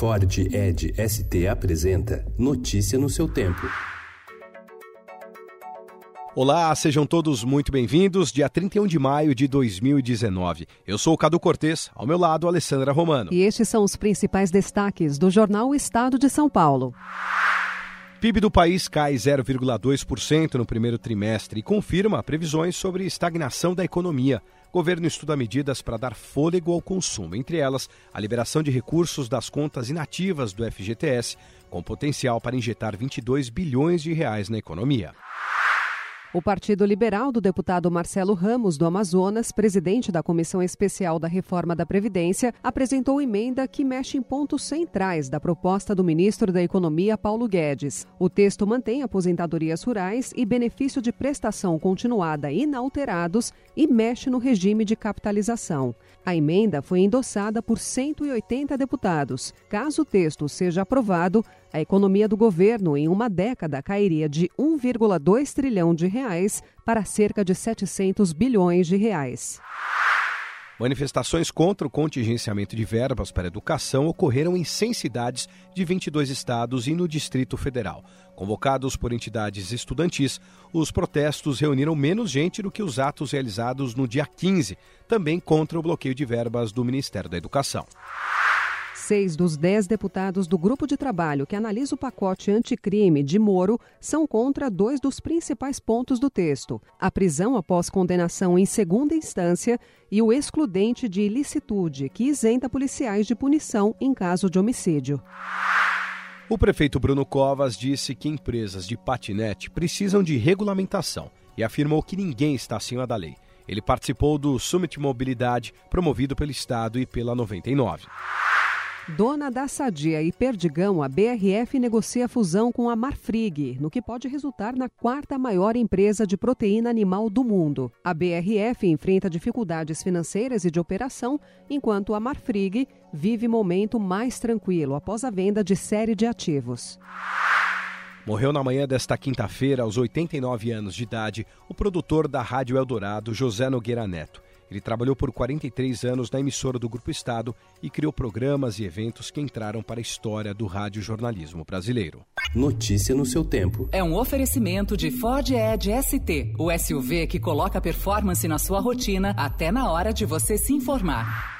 Ford Ed ST apresenta Notícia no seu tempo. Olá, sejam todos muito bem-vindos. Dia 31 de maio de 2019. Eu sou o Cadu Cortês, ao meu lado, Alessandra Romano. E estes são os principais destaques do jornal Estado de São Paulo. PIB do país cai 0,2% no primeiro trimestre e confirma previsões sobre estagnação da economia. O governo estuda medidas para dar fôlego ao consumo, entre elas a liberação de recursos das contas inativas do FGTS, com potencial para injetar 22 bilhões de reais na economia. O Partido Liberal do deputado Marcelo Ramos, do Amazonas, presidente da Comissão Especial da Reforma da Previdência, apresentou emenda que mexe em pontos centrais da proposta do ministro da Economia, Paulo Guedes. O texto mantém aposentadorias rurais e benefício de prestação continuada inalterados e mexe no regime de capitalização. A emenda foi endossada por 180 deputados. Caso o texto seja aprovado, a economia do governo em uma década cairia de 1,2 trilhão de reais para cerca de 700 bilhões de reais. Manifestações contra o contingenciamento de verbas para educação ocorreram em 100 cidades de 22 estados e no Distrito Federal. Convocados por entidades estudantis, os protestos reuniram menos gente do que os atos realizados no dia 15, também contra o bloqueio de verbas do Ministério da Educação. Seis dos dez deputados do grupo de trabalho que analisa o pacote anticrime de Moro são contra dois dos principais pontos do texto: a prisão após condenação em segunda instância e o excludente de ilicitude, que isenta policiais de punição em caso de homicídio. O prefeito Bruno Covas disse que empresas de patinete precisam de regulamentação e afirmou que ninguém está acima da lei. Ele participou do Summit Mobilidade, promovido pelo Estado e pela 99. Dona da Sadia e Perdigão, a BRF negocia fusão com a Marfrig, no que pode resultar na quarta maior empresa de proteína animal do mundo. A BRF enfrenta dificuldades financeiras e de operação, enquanto a Marfrig vive momento mais tranquilo após a venda de série de ativos. Morreu na manhã desta quinta-feira, aos 89 anos de idade, o produtor da Rádio Eldorado, José Nogueira Neto. Ele trabalhou por 43 anos na emissora do Grupo Estado e criou programas e eventos que entraram para a história do radiojornalismo brasileiro. Notícia no seu tempo. É um oferecimento de Ford Edge ST, o SUV que coloca performance na sua rotina até na hora de você se informar.